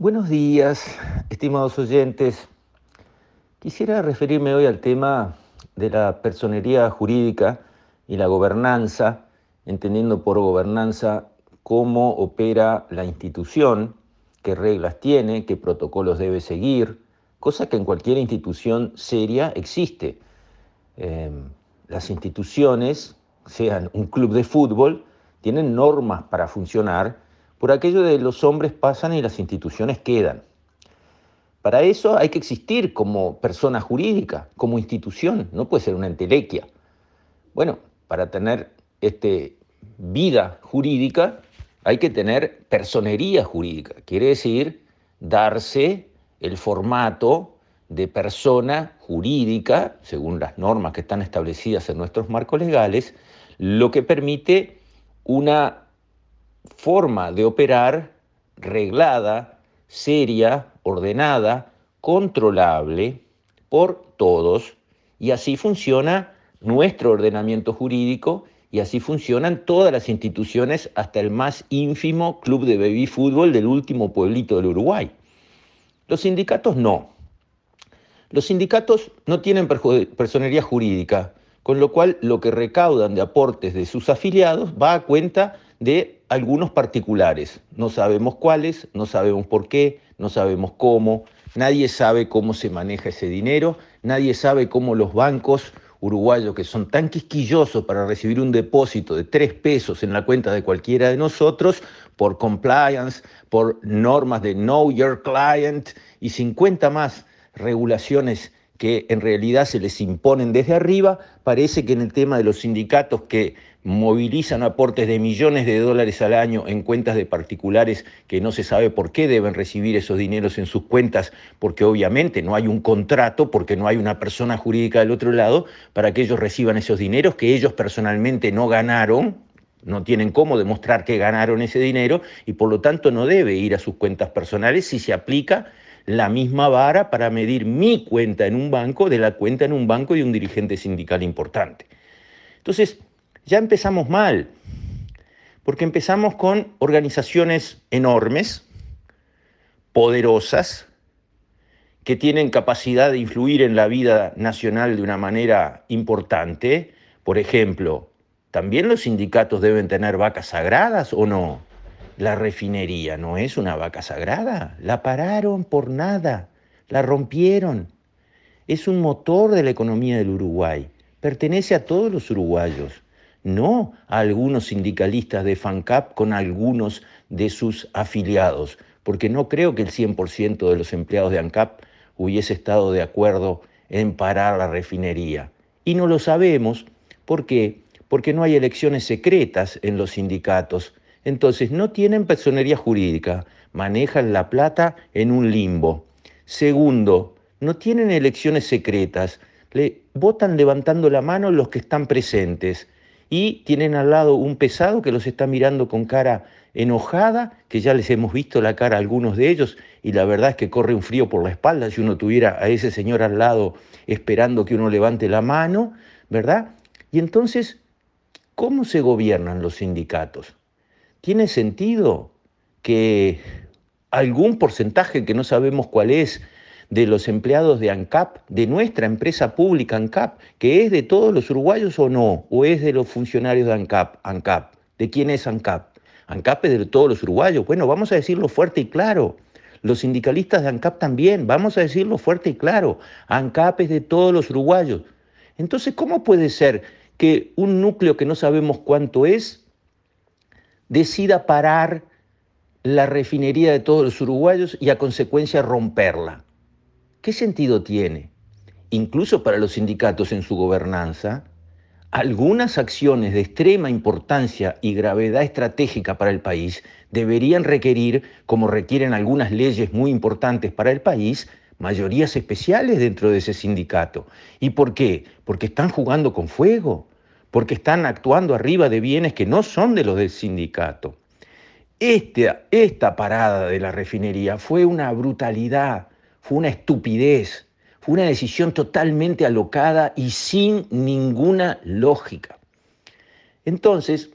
Buenos días, estimados oyentes. Quisiera referirme hoy al tema de la personería jurídica y la gobernanza, entendiendo por gobernanza cómo opera la institución, qué reglas tiene, qué protocolos debe seguir, cosa que en cualquier institución seria existe. Eh, las instituciones, sean un club de fútbol, tienen normas para funcionar, por aquello de los hombres pasan y las instituciones quedan. Para eso hay que existir como persona jurídica, como institución, no puede ser una entelequia. Bueno, para tener este, vida jurídica hay que tener personería jurídica, quiere decir darse el formato de persona jurídica, según las normas que están establecidas en nuestros marcos legales, lo que permite una forma de operar reglada, seria, ordenada, controlable por todos, y así funciona nuestro ordenamiento jurídico y así funcionan todas las instituciones hasta el más ínfimo club de baby fútbol del último pueblito del Uruguay. Los sindicatos no. Los sindicatos no tienen personería jurídica, con lo cual lo que recaudan de aportes de sus afiliados va a cuenta de algunos particulares. No sabemos cuáles, no sabemos por qué, no sabemos cómo, nadie sabe cómo se maneja ese dinero, nadie sabe cómo los bancos uruguayos que son tan quisquillosos para recibir un depósito de tres pesos en la cuenta de cualquiera de nosotros, por compliance, por normas de Know Your Client y 50 más regulaciones que en realidad se les imponen desde arriba, parece que en el tema de los sindicatos que movilizan aportes de millones de dólares al año en cuentas de particulares que no se sabe por qué deben recibir esos dineros en sus cuentas, porque obviamente no hay un contrato, porque no hay una persona jurídica del otro lado, para que ellos reciban esos dineros que ellos personalmente no ganaron, no tienen cómo demostrar que ganaron ese dinero y por lo tanto no debe ir a sus cuentas personales si se aplica la misma vara para medir mi cuenta en un banco de la cuenta en un banco de un dirigente sindical importante. Entonces, ya empezamos mal, porque empezamos con organizaciones enormes, poderosas, que tienen capacidad de influir en la vida nacional de una manera importante. Por ejemplo, ¿también los sindicatos deben tener vacas sagradas o no? La refinería no es una vaca sagrada, la pararon por nada, la rompieron. Es un motor de la economía del Uruguay, pertenece a todos los uruguayos, no a algunos sindicalistas de FANCAP con algunos de sus afiliados, porque no creo que el 100% de los empleados de ANCAP hubiese estado de acuerdo en parar la refinería. Y no lo sabemos, ¿por qué? Porque no hay elecciones secretas en los sindicatos entonces, no tienen personería jurídica, manejan la plata en un limbo. Segundo, no tienen elecciones secretas, le votan levantando la mano los que están presentes y tienen al lado un pesado que los está mirando con cara enojada, que ya les hemos visto la cara a algunos de ellos y la verdad es que corre un frío por la espalda si uno tuviera a ese señor al lado esperando que uno levante la mano, ¿verdad? Y entonces, ¿cómo se gobiernan los sindicatos? ¿Tiene sentido que algún porcentaje que no sabemos cuál es de los empleados de ANCAP, de nuestra empresa pública ANCAP, que es de todos los uruguayos o no, o es de los funcionarios de ANCAP, ANCAP, ¿de quién es ANCAP? ANCAP es de todos los uruguayos. Bueno, vamos a decirlo fuerte y claro. Los sindicalistas de ANCAP también, vamos a decirlo fuerte y claro. ANCAP es de todos los uruguayos. Entonces, ¿cómo puede ser que un núcleo que no sabemos cuánto es decida parar la refinería de todos los uruguayos y a consecuencia romperla. ¿Qué sentido tiene? Incluso para los sindicatos en su gobernanza, algunas acciones de extrema importancia y gravedad estratégica para el país deberían requerir, como requieren algunas leyes muy importantes para el país, mayorías especiales dentro de ese sindicato. ¿Y por qué? Porque están jugando con fuego, porque están actuando arriba de bienes que no son de los del sindicato. Este, esta parada de la refinería fue una brutalidad, fue una estupidez, fue una decisión totalmente alocada y sin ninguna lógica. Entonces,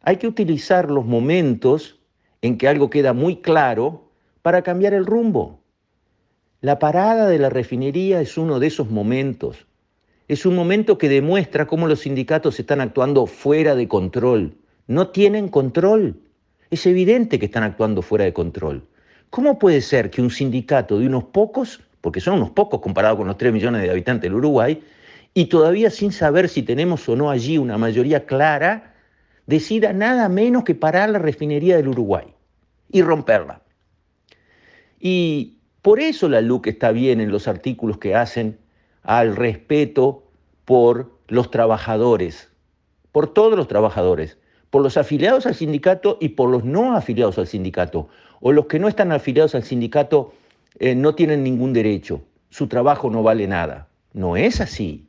hay que utilizar los momentos en que algo queda muy claro para cambiar el rumbo. La parada de la refinería es uno de esos momentos. Es un momento que demuestra cómo los sindicatos están actuando fuera de control. No tienen control. Es evidente que están actuando fuera de control. ¿Cómo puede ser que un sindicato de unos pocos, porque son unos pocos comparados con los 3 millones de habitantes del Uruguay, y todavía sin saber si tenemos o no allí una mayoría clara, decida nada menos que parar la refinería del Uruguay y romperla? Y por eso la LUC está bien en los artículos que hacen al respeto por los trabajadores, por todos los trabajadores, por los afiliados al sindicato y por los no afiliados al sindicato, o los que no están afiliados al sindicato eh, no tienen ningún derecho, su trabajo no vale nada. No es así.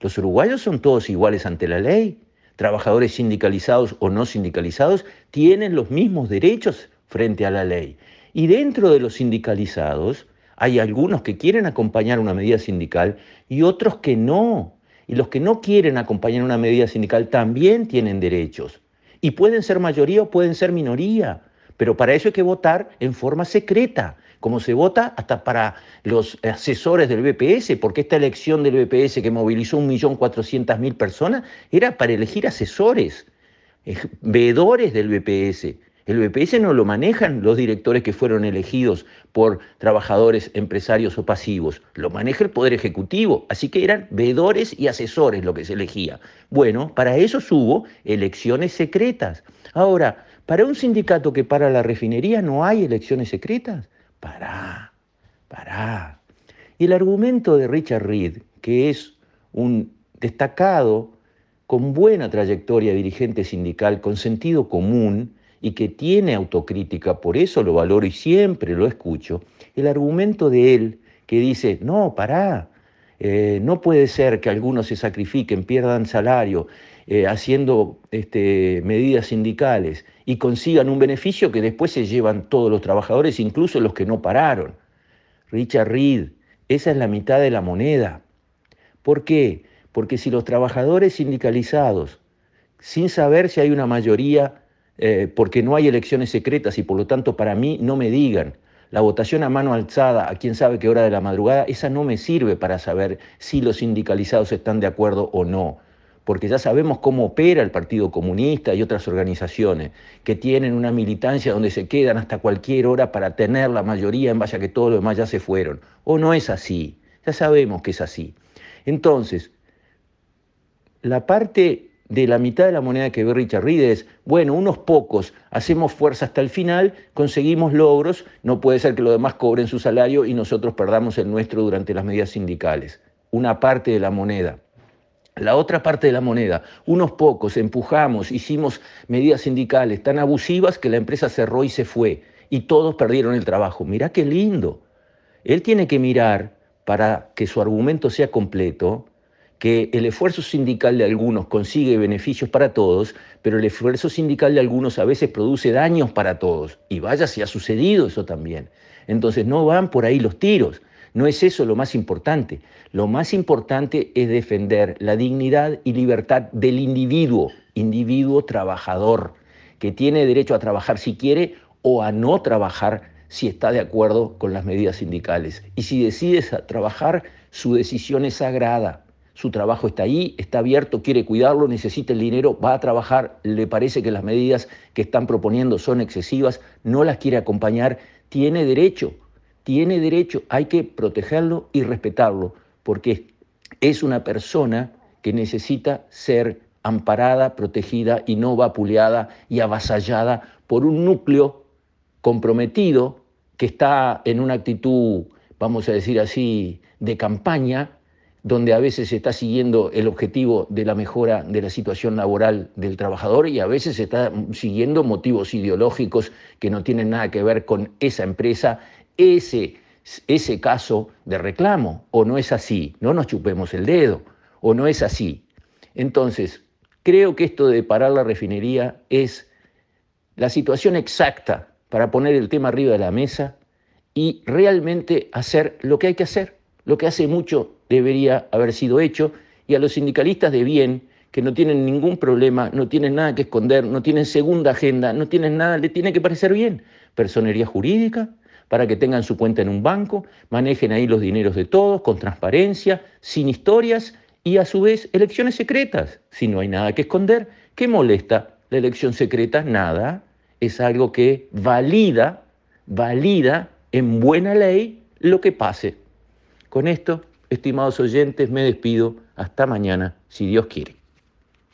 Los uruguayos son todos iguales ante la ley. Trabajadores sindicalizados o no sindicalizados tienen los mismos derechos frente a la ley. Y dentro de los sindicalizados hay algunos que quieren acompañar una medida sindical y otros que no. Y los que no quieren acompañar una medida sindical también tienen derechos. Y pueden ser mayoría o pueden ser minoría. Pero para eso hay que votar en forma secreta, como se vota hasta para los asesores del BPS, porque esta elección del BPS que movilizó 1.400.000 personas era para elegir asesores, eh, veedores del BPS. El BPS no lo manejan los directores que fueron elegidos por trabajadores, empresarios o pasivos, lo maneja el Poder Ejecutivo, así que eran veedores y asesores lo que se elegía. Bueno, para eso hubo elecciones secretas. Ahora, para un sindicato que para la refinería no hay elecciones secretas, pará, pará. Y el argumento de Richard Reed, que es un destacado, con buena trayectoria dirigente sindical, con sentido común, y que tiene autocrítica, por eso lo valoro y siempre lo escucho, el argumento de él que dice, no, pará, eh, no puede ser que algunos se sacrifiquen, pierdan salario, eh, haciendo este, medidas sindicales y consigan un beneficio que después se llevan todos los trabajadores, incluso los que no pararon. Richard Reed, esa es la mitad de la moneda. ¿Por qué? Porque si los trabajadores sindicalizados, sin saber si hay una mayoría eh, porque no hay elecciones secretas y por lo tanto para mí no me digan. La votación a mano alzada, a quién sabe qué hora de la madrugada, esa no me sirve para saber si los sindicalizados están de acuerdo o no, porque ya sabemos cómo opera el Partido Comunista y otras organizaciones que tienen una militancia donde se quedan hasta cualquier hora para tener la mayoría en base a que todos los demás ya se fueron. O no es así, ya sabemos que es así. Entonces, la parte de la mitad de la moneda que ve Richard Reed es, bueno, unos pocos, hacemos fuerza hasta el final, conseguimos logros, no puede ser que los demás cobren su salario y nosotros perdamos el nuestro durante las medidas sindicales. Una parte de la moneda. La otra parte de la moneda, unos pocos empujamos, hicimos medidas sindicales tan abusivas que la empresa cerró y se fue y todos perdieron el trabajo. Mirá qué lindo. Él tiene que mirar para que su argumento sea completo, que el esfuerzo sindical de algunos consigue beneficios para todos, pero el esfuerzo sindical de algunos a veces produce daños para todos. Y vaya si ha sucedido eso también. Entonces no van por ahí los tiros. No es eso lo más importante. Lo más importante es defender la dignidad y libertad del individuo, individuo trabajador, que tiene derecho a trabajar si quiere o a no trabajar si está de acuerdo con las medidas sindicales. Y si decides trabajar, su decisión es sagrada su trabajo está ahí, está abierto, quiere cuidarlo, necesita el dinero, va a trabajar, le parece que las medidas que están proponiendo son excesivas, no las quiere acompañar, tiene derecho, tiene derecho, hay que protegerlo y respetarlo, porque es una persona que necesita ser amparada, protegida y no vapuleada y avasallada por un núcleo comprometido que está en una actitud, vamos a decir así, de campaña donde a veces se está siguiendo el objetivo de la mejora de la situación laboral del trabajador y a veces se está siguiendo motivos ideológicos que no tienen nada que ver con esa empresa, ese, ese caso de reclamo. O no es así, no nos chupemos el dedo, o no es así. Entonces, creo que esto de parar la refinería es la situación exacta para poner el tema arriba de la mesa y realmente hacer lo que hay que hacer lo que hace mucho debería haber sido hecho, y a los sindicalistas de bien, que no tienen ningún problema, no tienen nada que esconder, no tienen segunda agenda, no tienen nada, le tiene que parecer bien. Personería jurídica, para que tengan su cuenta en un banco, manejen ahí los dineros de todos con transparencia, sin historias y a su vez elecciones secretas. Si no hay nada que esconder, ¿qué molesta la elección secreta? Nada. Es algo que valida, valida en buena ley lo que pase. Con esto, estimados oyentes, me despido. Hasta mañana, si Dios quiere.